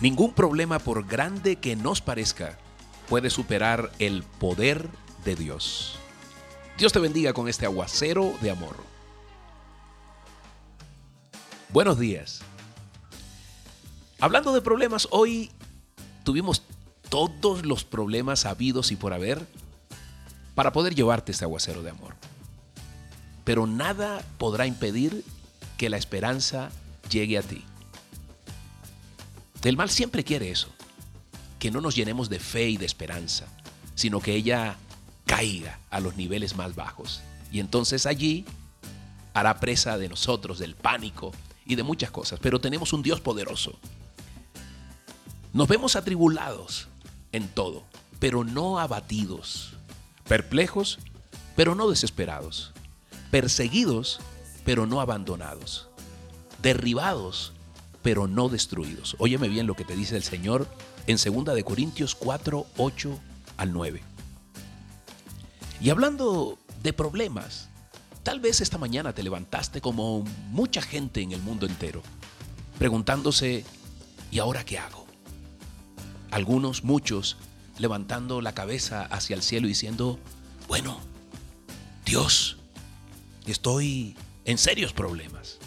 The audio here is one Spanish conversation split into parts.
Ningún problema, por grande que nos parezca, puede superar el poder de Dios. Dios te bendiga con este aguacero de amor. Buenos días. Hablando de problemas, hoy tuvimos todos los problemas habidos y por haber para poder llevarte este aguacero de amor. Pero nada podrá impedir que la esperanza llegue a ti. El mal siempre quiere eso, que no nos llenemos de fe y de esperanza, sino que ella caiga a los niveles más bajos. Y entonces allí hará presa de nosotros, del pánico y de muchas cosas. Pero tenemos un Dios poderoso. Nos vemos atribulados en todo, pero no abatidos. Perplejos, pero no desesperados. Perseguidos, pero no abandonados. Derribados, pero no destruidos. Óyeme bien lo que te dice el Señor en 2 de Corintios 4, 8 al 9. Y hablando de problemas, tal vez esta mañana te levantaste como mucha gente en el mundo entero, preguntándose, ¿y ahora qué hago? Algunos, muchos, levantando la cabeza hacia el cielo diciendo, bueno, Dios, estoy en serios problemas.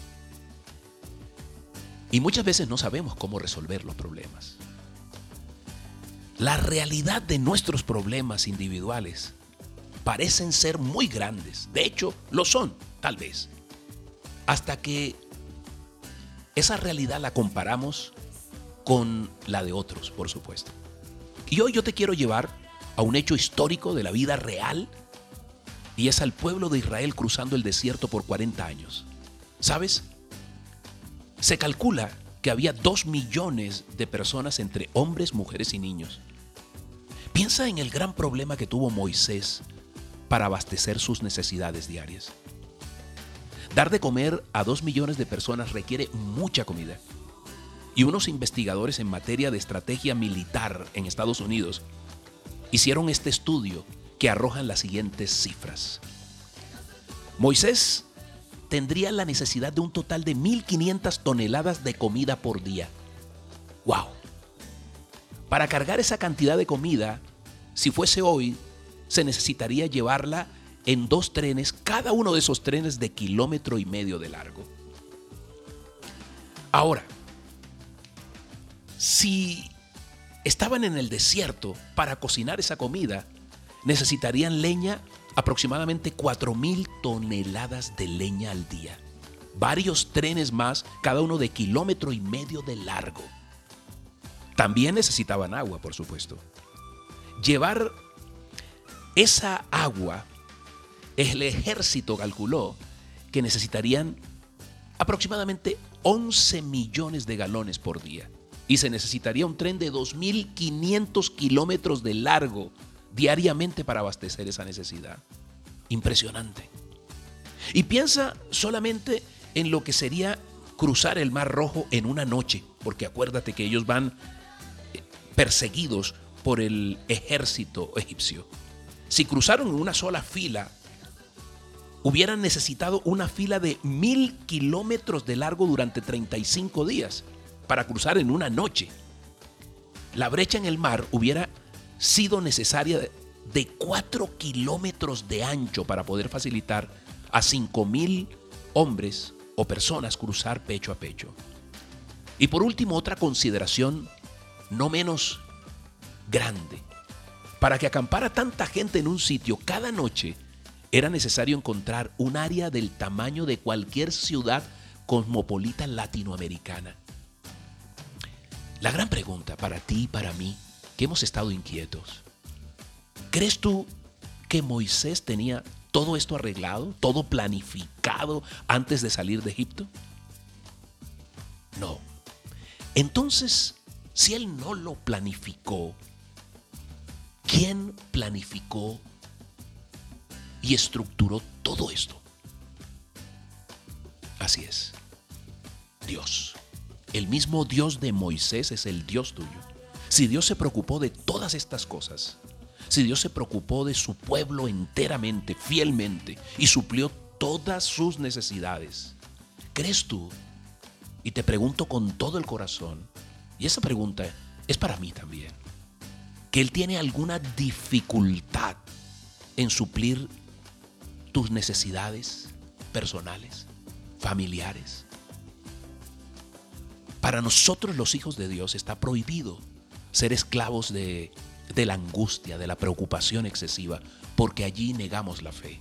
Y muchas veces no sabemos cómo resolver los problemas. La realidad de nuestros problemas individuales parecen ser muy grandes. De hecho, lo son, tal vez. Hasta que esa realidad la comparamos con la de otros, por supuesto. Y hoy yo te quiero llevar a un hecho histórico de la vida real y es al pueblo de Israel cruzando el desierto por 40 años. ¿Sabes? Se calcula que había dos millones de personas entre hombres, mujeres y niños. Piensa en el gran problema que tuvo Moisés para abastecer sus necesidades diarias. Dar de comer a dos millones de personas requiere mucha comida. Y unos investigadores en materia de estrategia militar en Estados Unidos hicieron este estudio que arrojan las siguientes cifras. Moisés tendría la necesidad de un total de 1.500 toneladas de comida por día. ¡Wow! Para cargar esa cantidad de comida, si fuese hoy, se necesitaría llevarla en dos trenes, cada uno de esos trenes de kilómetro y medio de largo. Ahora, si estaban en el desierto para cocinar esa comida, necesitarían leña aproximadamente 4.000 toneladas de leña al día. Varios trenes más, cada uno de kilómetro y medio de largo. También necesitaban agua, por supuesto. Llevar esa agua, el ejército calculó que necesitarían aproximadamente 11 millones de galones por día. Y se necesitaría un tren de 2.500 kilómetros de largo diariamente para abastecer esa necesidad. Impresionante. Y piensa solamente en lo que sería cruzar el Mar Rojo en una noche, porque acuérdate que ellos van eh, perseguidos por el ejército egipcio. Si cruzaron en una sola fila, hubieran necesitado una fila de mil kilómetros de largo durante 35 días para cruzar en una noche. La brecha en el mar hubiera sido necesaria de 4 kilómetros de ancho para poder facilitar a 5 mil hombres o personas cruzar pecho a pecho. Y por último, otra consideración no menos grande. Para que acampara tanta gente en un sitio cada noche, era necesario encontrar un área del tamaño de cualquier ciudad cosmopolita latinoamericana. La gran pregunta para ti y para mí que hemos estado inquietos. ¿Crees tú que Moisés tenía todo esto arreglado, todo planificado antes de salir de Egipto? No. Entonces, si él no lo planificó, ¿quién planificó y estructuró todo esto? Así es, Dios. El mismo Dios de Moisés es el Dios tuyo. Si Dios se preocupó de todas estas cosas, si Dios se preocupó de su pueblo enteramente, fielmente, y suplió todas sus necesidades, ¿crees tú? Y te pregunto con todo el corazón, Y esa pregunta es para mí también. Que Él tiene alguna dificultad en suplir tus necesidades personales, familiares. Para nosotros los hijos de Dios está prohibido ser esclavos de, de la angustia, de la preocupación excesiva, porque allí negamos la fe.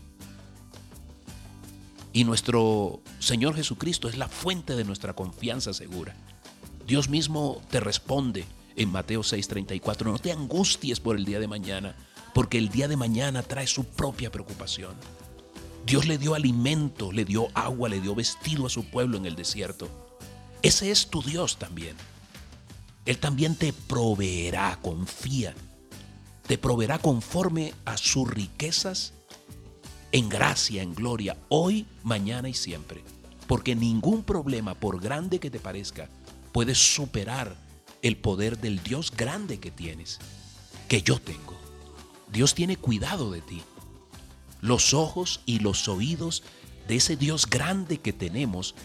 Y nuestro Señor Jesucristo es la fuente de nuestra confianza segura. Dios mismo te responde en Mateo 6:34, no te angusties por el día de mañana, porque el día de mañana trae su propia preocupación. Dios le dio alimento, le dio agua, le dio vestido a su pueblo en el desierto. Ese es tu Dios también. Él también te proveerá, confía. Te proveerá conforme a sus riquezas en gracia, en gloria, hoy, mañana y siempre. Porque ningún problema, por grande que te parezca, puede superar el poder del Dios grande que tienes, que yo tengo. Dios tiene cuidado de ti. Los ojos y los oídos de ese Dios grande que tenemos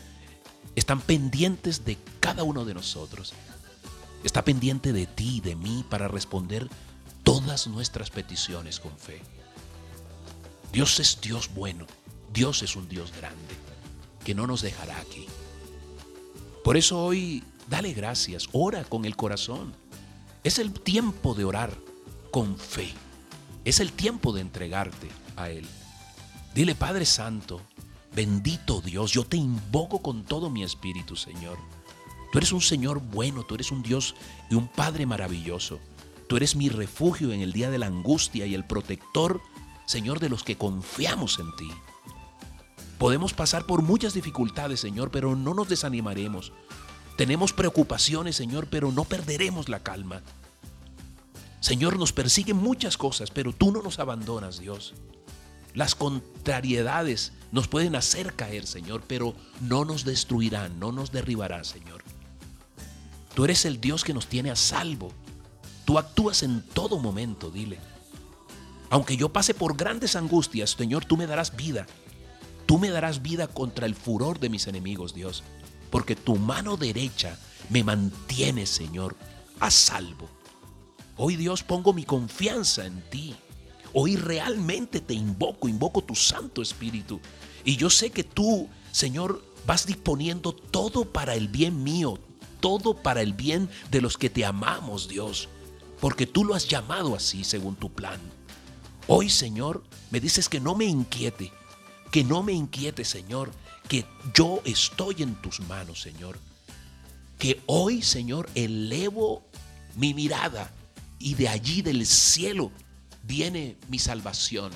están pendientes de cada uno de nosotros. Está pendiente de ti y de mí para responder todas nuestras peticiones con fe. Dios es Dios bueno, Dios es un Dios grande, que no nos dejará aquí. Por eso hoy dale gracias, ora con el corazón. Es el tiempo de orar con fe. Es el tiempo de entregarte a Él. Dile, Padre Santo, bendito Dios, yo te invoco con todo mi espíritu, Señor. Tú eres un Señor bueno, tú eres un Dios y un Padre maravilloso. Tú eres mi refugio en el día de la angustia y el protector Señor, de los que confiamos en ti. Podemos pasar por muchas dificultades, Señor, pero no nos desanimaremos. Tenemos preocupaciones, Señor, pero no perderemos la calma. Señor, nos persiguen muchas cosas, pero tú no nos abandonas, Dios. Las contrariedades nos pueden hacer caer, Señor, pero no nos destruirán, no nos derribarán, Señor. Tú eres el Dios que nos tiene a salvo. Tú actúas en todo momento, dile. Aunque yo pase por grandes angustias, Señor, tú me darás vida. Tú me darás vida contra el furor de mis enemigos, Dios. Porque tu mano derecha me mantiene, Señor, a salvo. Hoy, Dios, pongo mi confianza en ti. Hoy realmente te invoco, invoco tu Santo Espíritu. Y yo sé que tú, Señor, vas disponiendo todo para el bien mío, todo para el bien de los que te amamos, Dios. Porque tú lo has llamado así según tu plan. Hoy, Señor, me dices que no me inquiete, que no me inquiete, Señor, que yo estoy en tus manos, Señor. Que hoy, Señor, elevo mi mirada y de allí del cielo viene mi salvación,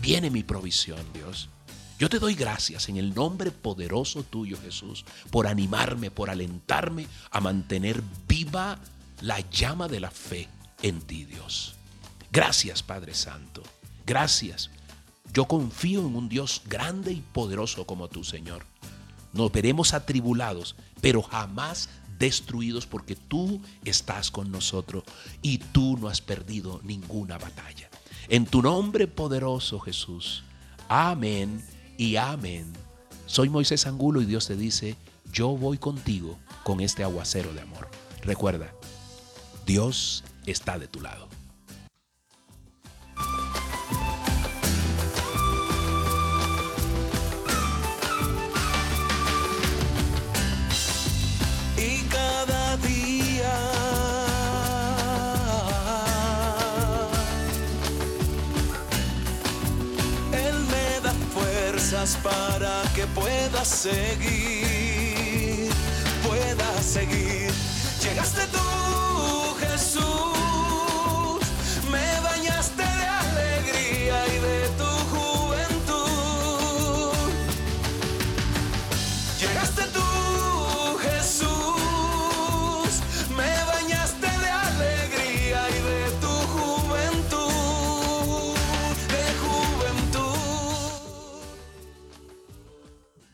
viene mi provisión, Dios. Yo te doy gracias en el nombre poderoso tuyo, Jesús, por animarme, por alentarme a mantener viva la llama de la fe en ti, Dios. Gracias, Padre Santo. Gracias. Yo confío en un Dios grande y poderoso como tú, Señor. Nos veremos atribulados, pero jamás destruidos porque tú estás con nosotros y tú no has perdido ninguna batalla. En tu nombre poderoso, Jesús. Amén y amén. Soy Moisés Angulo y Dios te dice, yo voy contigo con este aguacero de amor. Recuerda, Dios está de tu lado. Para que puedas seguir, puedas seguir. Llegaste tú